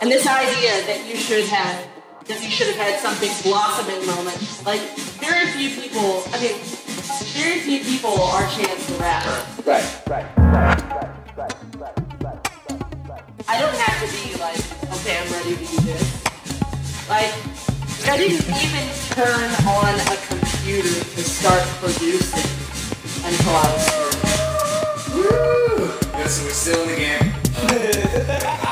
And this idea that you should have that you should have had something blossoming moment. Like very few people. I mean, very few people are Chance the Rapper. Right, right, right, right, right, right, right, right. I don't have to be like, okay, I'm ready to do this. Like, I didn't even turn on a computer to start producing until I was here. Woo! Yeah, so we're still in the game. We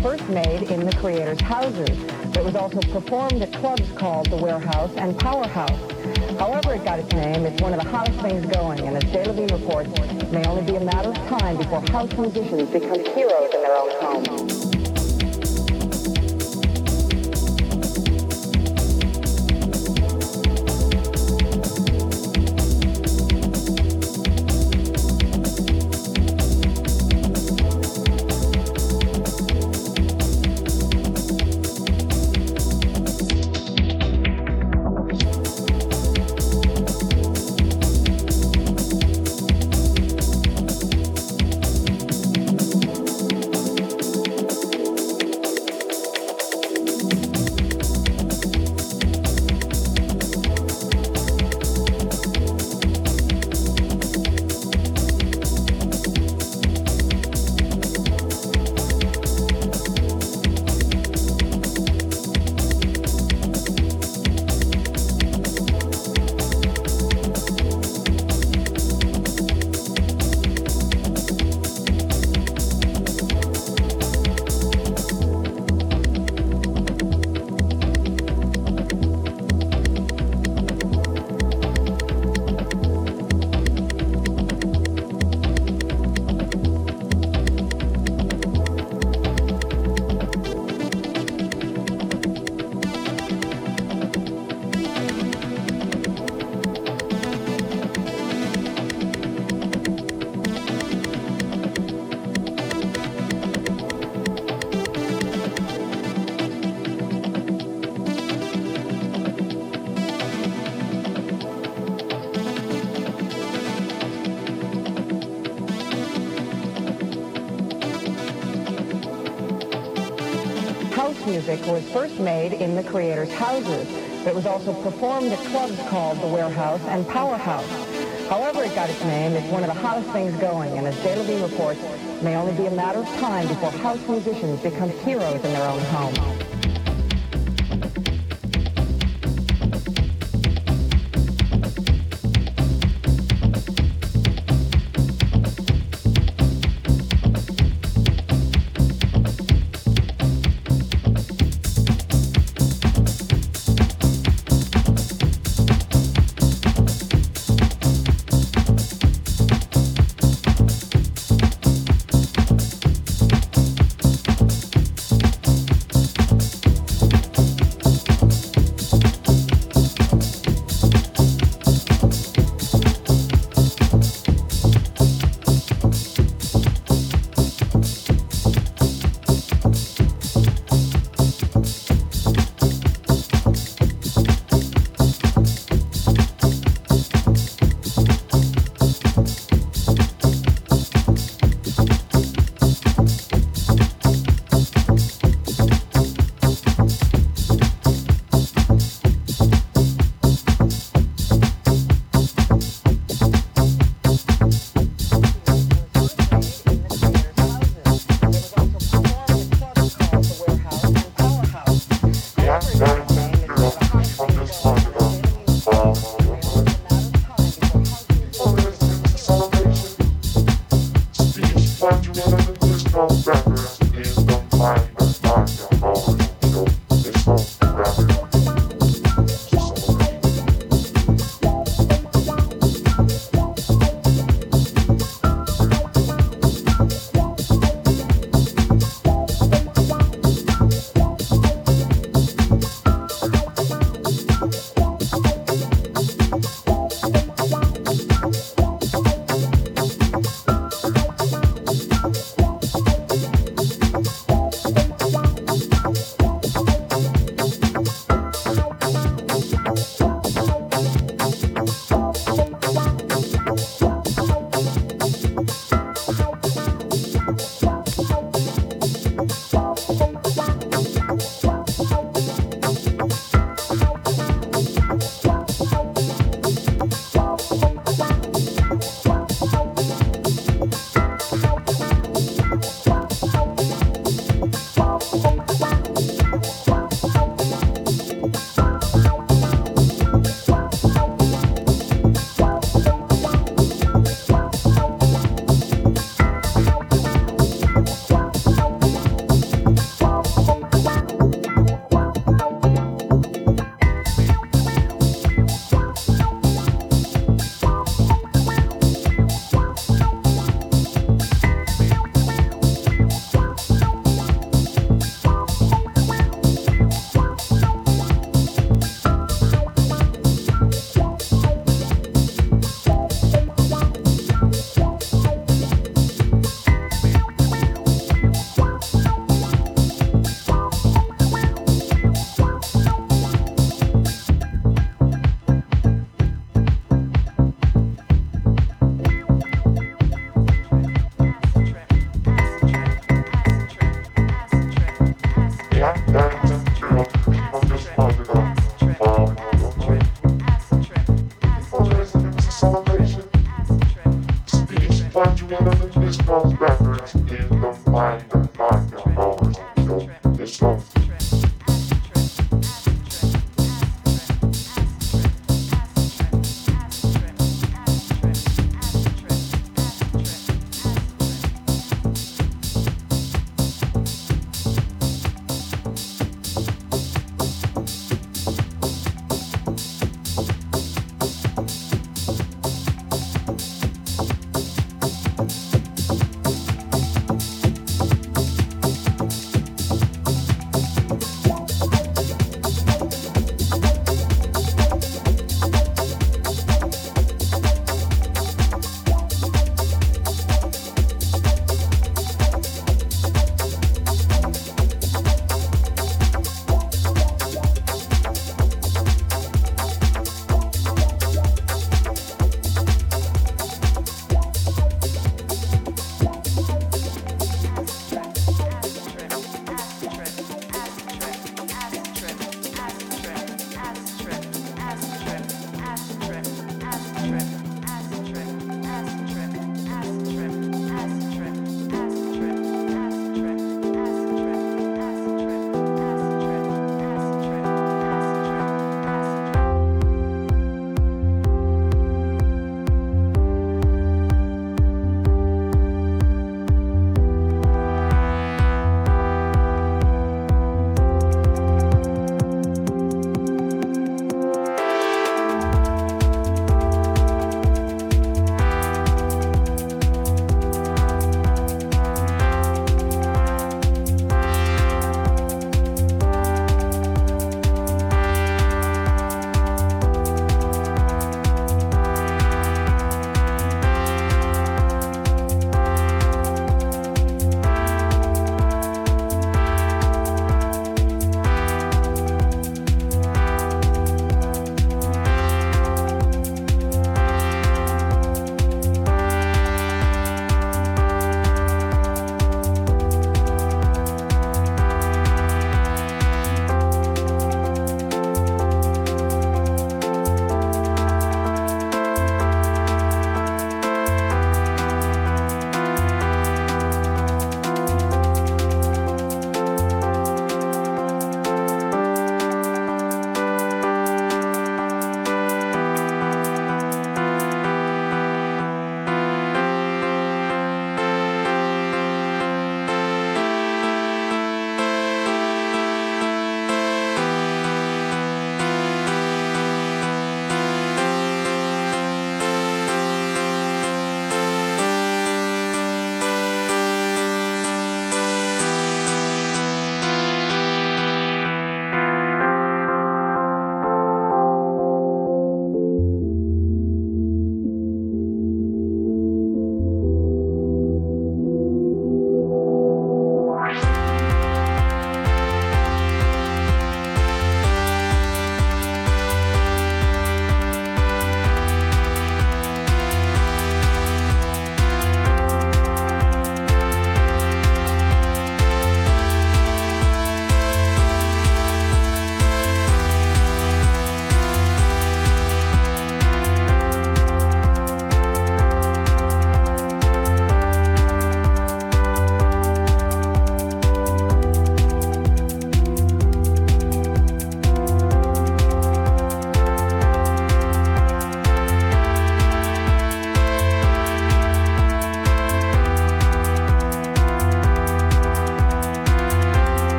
first made in the creators' houses. It was also performed at clubs called The Warehouse and Powerhouse. However it got its name, it's one of the hottest things going, and as Jay Levine reports, it may only be a matter of time before house musicians become heroes in their own home. Music was first made in the creators' houses. It was also performed at clubs called The Warehouse and Powerhouse. However it got its name, it's one of the hottest things going, and as Jay Levine reports, it may only be a matter of time before house musicians become heroes in their own home.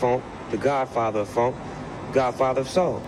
Funk, the godfather of funk, godfather of soul.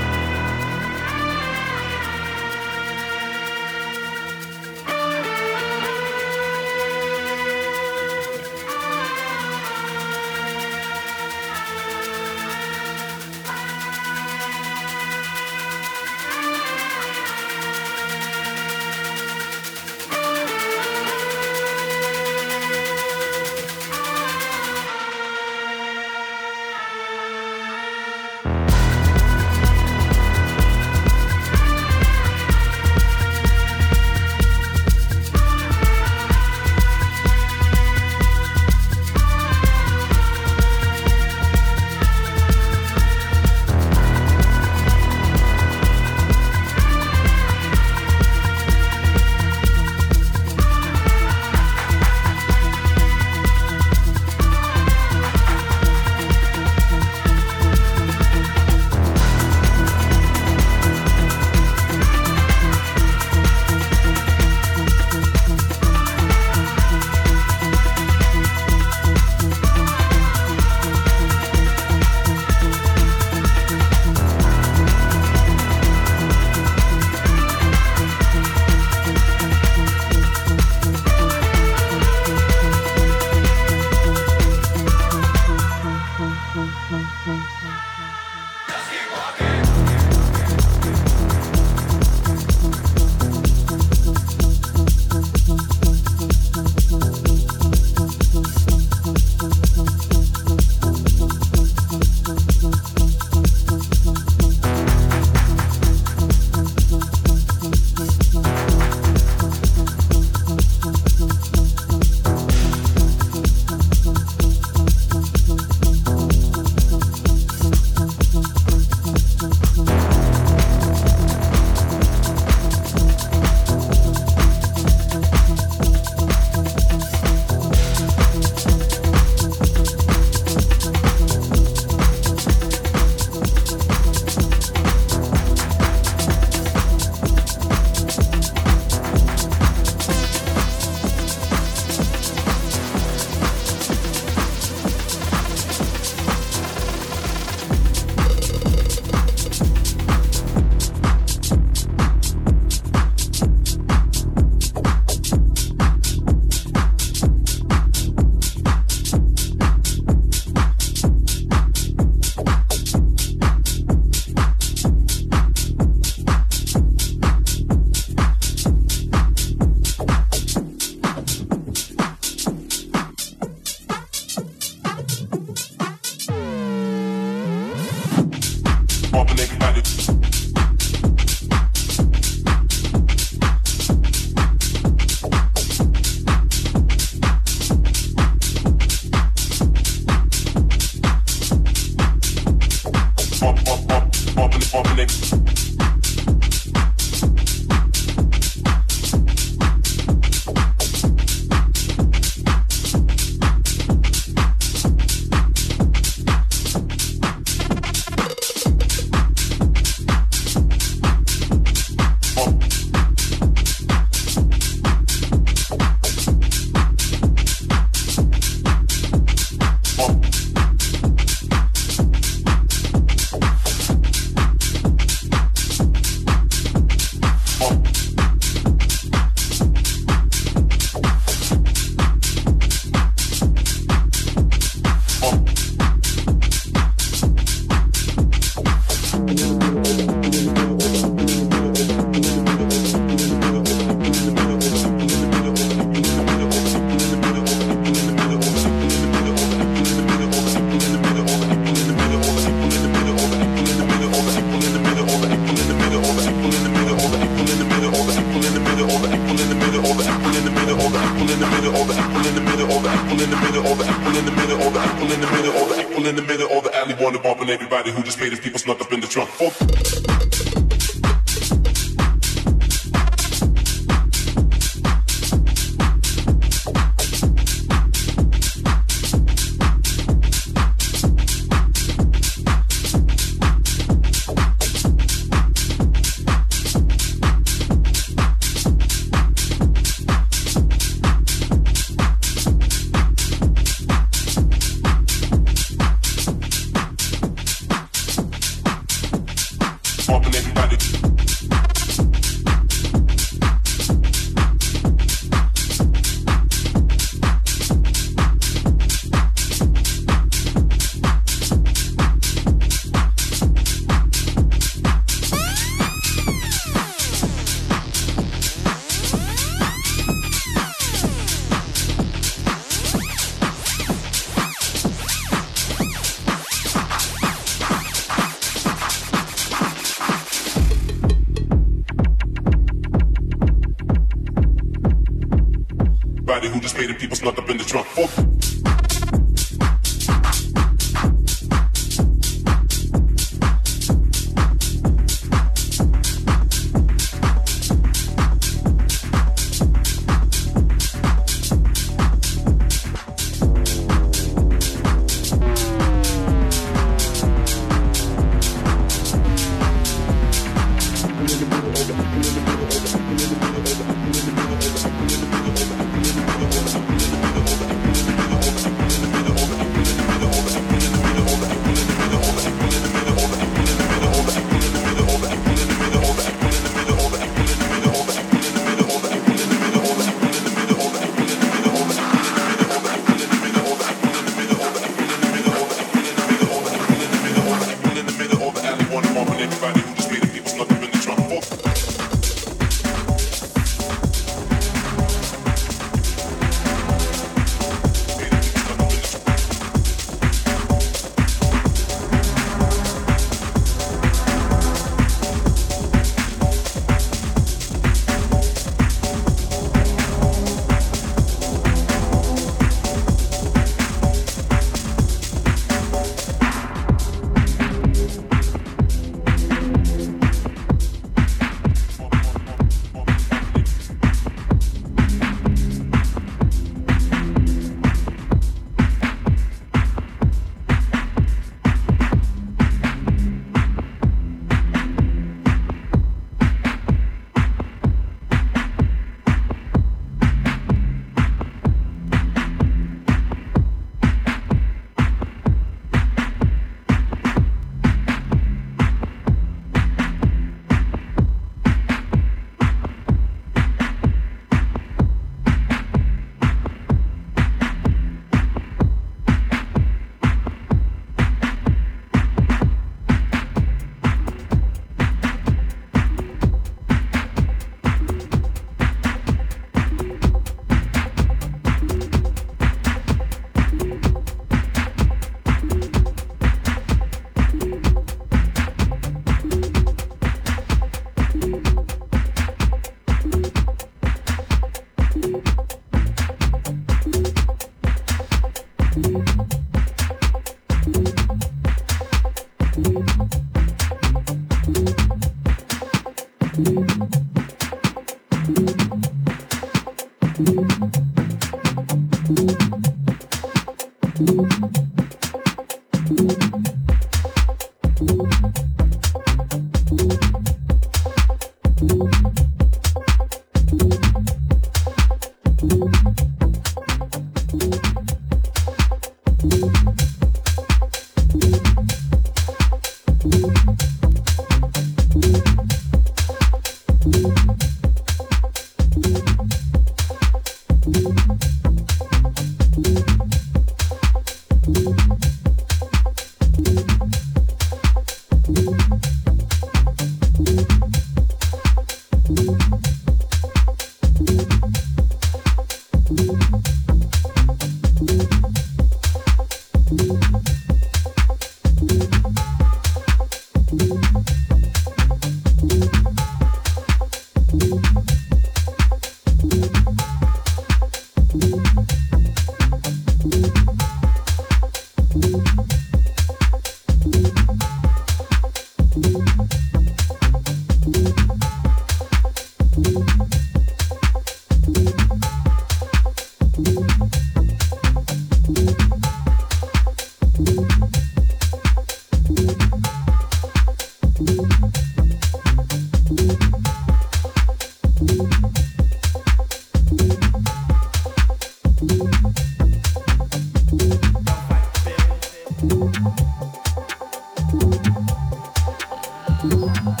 Música